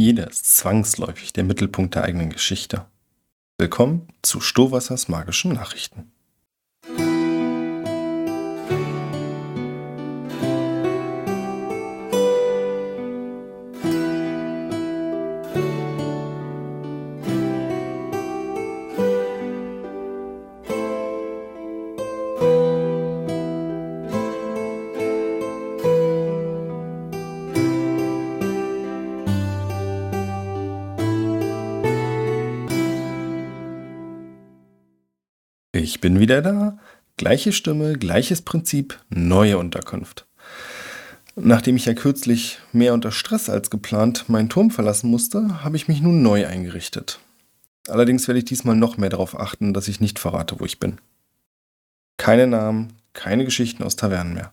Jeder ist zwangsläufig der Mittelpunkt der eigenen Geschichte. Willkommen zu Stohwassers magischen Nachrichten. Ich bin wieder da. Gleiche Stimme, gleiches Prinzip, neue Unterkunft. Nachdem ich ja kürzlich mehr unter Stress als geplant meinen Turm verlassen musste, habe ich mich nun neu eingerichtet. Allerdings werde ich diesmal noch mehr darauf achten, dass ich nicht verrate, wo ich bin. Keine Namen, keine Geschichten aus Tavernen mehr.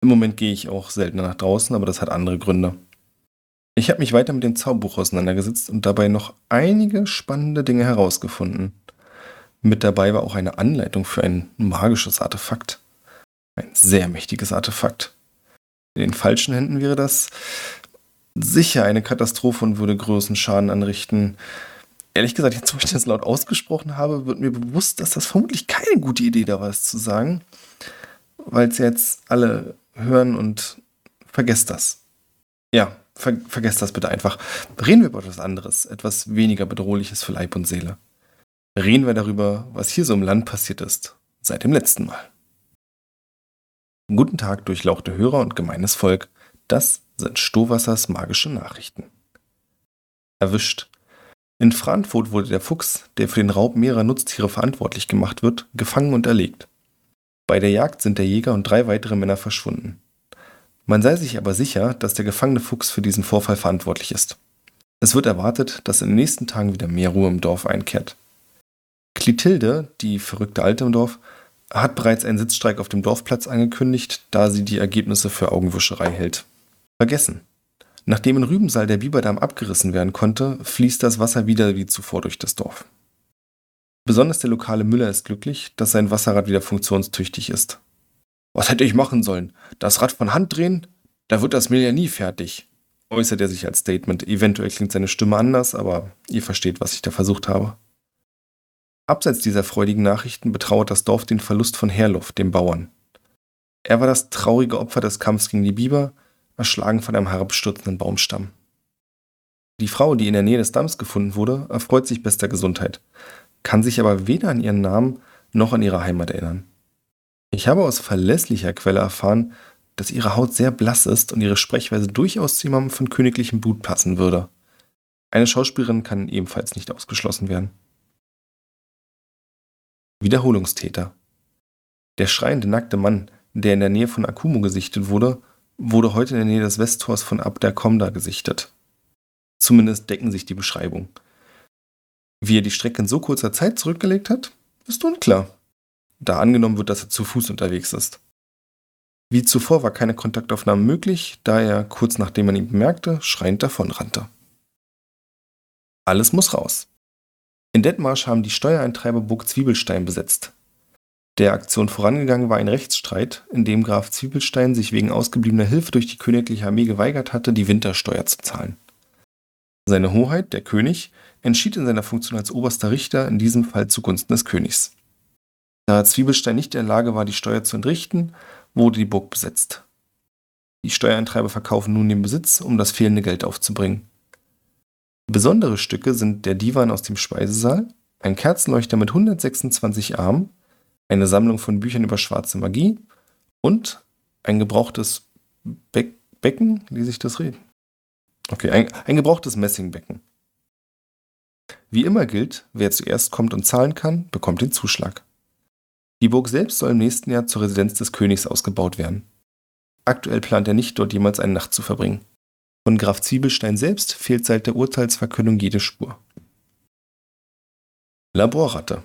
Im Moment gehe ich auch seltener nach draußen, aber das hat andere Gründe. Ich habe mich weiter mit dem Zauberbuch auseinandergesetzt und dabei noch einige spannende Dinge herausgefunden. Mit dabei war auch eine Anleitung für ein magisches Artefakt. Ein sehr mächtiges Artefakt. In den falschen Händen wäre das sicher eine Katastrophe und würde großen Schaden anrichten. Ehrlich gesagt, jetzt wo ich das laut ausgesprochen habe, wird mir bewusst, dass das vermutlich keine gute Idee da war, es zu sagen. Weil es jetzt alle hören und vergesst das. Ja, ver vergesst das bitte einfach. Reden wir über etwas anderes, etwas weniger bedrohliches für Leib und Seele reden wir darüber, was hier so im Land passiert ist, seit dem letzten Mal. Guten Tag, durchlauchte Hörer und gemeines Volk, das sind Stohwassers magische Nachrichten. Erwischt. In Frankfurt wurde der Fuchs, der für den Raub mehrerer Nutztiere verantwortlich gemacht wird, gefangen und erlegt. Bei der Jagd sind der Jäger und drei weitere Männer verschwunden. Man sei sich aber sicher, dass der gefangene Fuchs für diesen Vorfall verantwortlich ist. Es wird erwartet, dass in den nächsten Tagen wieder mehr Ruhe im Dorf einkehrt. Clotilde, die verrückte Alte im Dorf, hat bereits einen Sitzstreik auf dem Dorfplatz angekündigt, da sie die Ergebnisse für Augenwischerei hält. Vergessen. Nachdem in Rübensaal der Biberdamm abgerissen werden konnte, fließt das Wasser wieder wie zuvor durch das Dorf. Besonders der lokale Müller ist glücklich, dass sein Wasserrad wieder funktionstüchtig ist. Was hätte ich machen sollen? Das Rad von Hand drehen? Da wird das Mehl ja nie fertig, äußert er sich als Statement. Eventuell klingt seine Stimme anders, aber ihr versteht, was ich da versucht habe. Abseits dieser freudigen Nachrichten betrauert das Dorf den Verlust von Herluf, dem Bauern. Er war das traurige Opfer des Kampfs gegen die Biber, erschlagen von einem herabstürzenden Baumstamm. Die Frau, die in der Nähe des Damms gefunden wurde, erfreut sich bester Gesundheit, kann sich aber weder an ihren Namen noch an ihre Heimat erinnern. Ich habe aus verlässlicher Quelle erfahren, dass ihre Haut sehr blass ist und ihre Sprechweise durchaus zu jemandem von königlichem Blut passen würde. Eine Schauspielerin kann ebenfalls nicht ausgeschlossen werden. Wiederholungstäter. Der schreiende nackte Mann, der in der Nähe von Akumo gesichtet wurde, wurde heute in der Nähe des Westtors von Abderkomda gesichtet. Zumindest decken sich die Beschreibungen. Wie er die Strecke in so kurzer Zeit zurückgelegt hat, ist unklar, da angenommen wird, dass er zu Fuß unterwegs ist. Wie zuvor war keine Kontaktaufnahme möglich, da er, kurz nachdem man ihn bemerkte, schreiend davonrannte. Alles muss raus. In Dithmarsch haben die Steuereintreiber Burg Zwiebelstein besetzt. Der Aktion vorangegangen war ein Rechtsstreit, in dem Graf Zwiebelstein sich wegen ausgebliebener Hilfe durch die königliche Armee geweigert hatte, die Wintersteuer zu zahlen. Seine Hoheit, der König, entschied in seiner Funktion als oberster Richter in diesem Fall zugunsten des Königs. Da Zwiebelstein nicht in der Lage war, die Steuer zu entrichten, wurde die Burg besetzt. Die Steuereintreiber verkaufen nun den Besitz, um das fehlende Geld aufzubringen. Besondere Stücke sind der Divan aus dem Speisesaal, ein Kerzenleuchter mit 126 Armen, eine Sammlung von Büchern über schwarze Magie und ein gebrauchtes Be Becken, wie sich das reden? Okay, ein, ein gebrauchtes Messingbecken. Wie immer gilt, wer zuerst kommt und zahlen kann, bekommt den Zuschlag. Die Burg selbst soll im nächsten Jahr zur Residenz des Königs ausgebaut werden. Aktuell plant er nicht, dort jemals eine Nacht zu verbringen. Von Graf Zwiebelstein selbst fehlt seit der Urteilsverkündung jede Spur. Laborratte.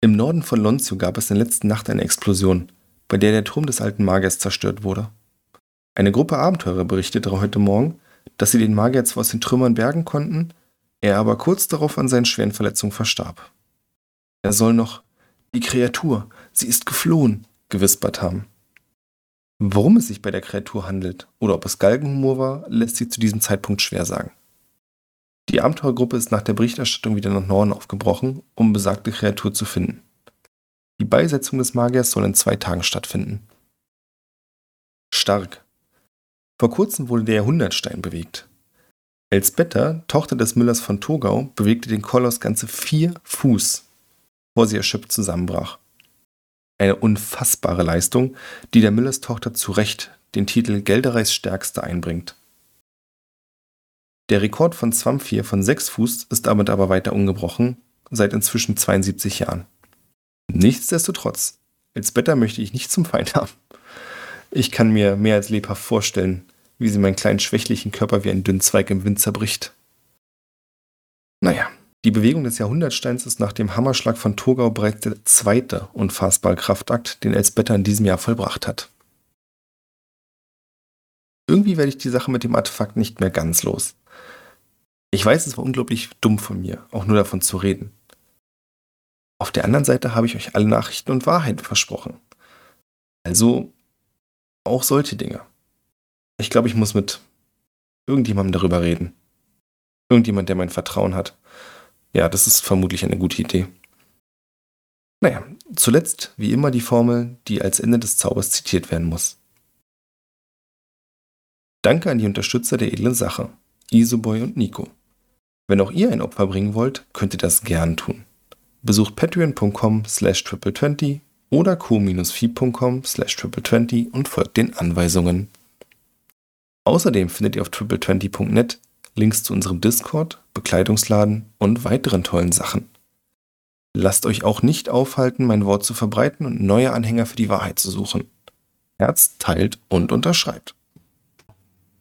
Im Norden von Lonzio gab es in der letzten Nacht eine Explosion, bei der der Turm des alten Magiers zerstört wurde. Eine Gruppe Abenteurer berichtete heute Morgen, dass sie den Magier zwar aus den Trümmern bergen konnten, er aber kurz darauf an seinen schweren Verletzungen verstarb. Er soll noch die Kreatur, sie ist geflohen, gewispert haben. Worum es sich bei der Kreatur handelt oder ob es Galgenhumor war, lässt sich zu diesem Zeitpunkt schwer sagen. Die Abenteuergruppe ist nach der Berichterstattung wieder nach Norden aufgebrochen, um besagte Kreatur zu finden. Die Beisetzung des Magiers soll in zwei Tagen stattfinden. Stark. Vor kurzem wurde der Jahrhundertstein bewegt. Elsbetta, Tochter des Müllers von Togau, bewegte den Koloss ganze vier Fuß, bevor sie erschöpft zusammenbrach. Eine unfassbare Leistung, die der Müllers Tochter zu Recht den Titel Geldereis Stärkste einbringt. Der Rekord von Zwamphir von 6 Fuß ist damit aber weiter ungebrochen, seit inzwischen 72 Jahren. Nichtsdestotrotz, Elsbetta möchte ich nicht zum Feind haben. Ich kann mir mehr als lebhaft vorstellen, wie sie meinen kleinen schwächlichen Körper wie einen dünnen Zweig im Wind zerbricht. Naja, die Bewegung des Jahrhundertsteins ist nach dem Hammerschlag von Togau bereits der zweite unfassbare Kraftakt, den Elsbetta in diesem Jahr vollbracht hat. Irgendwie werde ich die Sache mit dem Artefakt nicht mehr ganz los. Ich weiß, es war unglaublich dumm von mir, auch nur davon zu reden. Auf der anderen Seite habe ich euch alle Nachrichten und Wahrheit versprochen. Also auch solche Dinge. Ich glaube, ich muss mit irgendjemandem darüber reden. Irgendjemand, der mein Vertrauen hat. Ja, das ist vermutlich eine gute Idee. Naja, zuletzt wie immer die Formel, die als Ende des Zaubers zitiert werden muss. Danke an die Unterstützer der edlen Sache, Isoboy und Nico. Wenn auch ihr ein Opfer bringen wollt, könnt ihr das gern tun. Besucht patreon.com slash triple20 oder co-fi.com slash triple20 und folgt den Anweisungen. Außerdem findet ihr auf triple20.net Links zu unserem Discord, Bekleidungsladen und weiteren tollen Sachen. Lasst euch auch nicht aufhalten, mein Wort zu verbreiten und neue Anhänger für die Wahrheit zu suchen. Herz teilt und unterschreibt.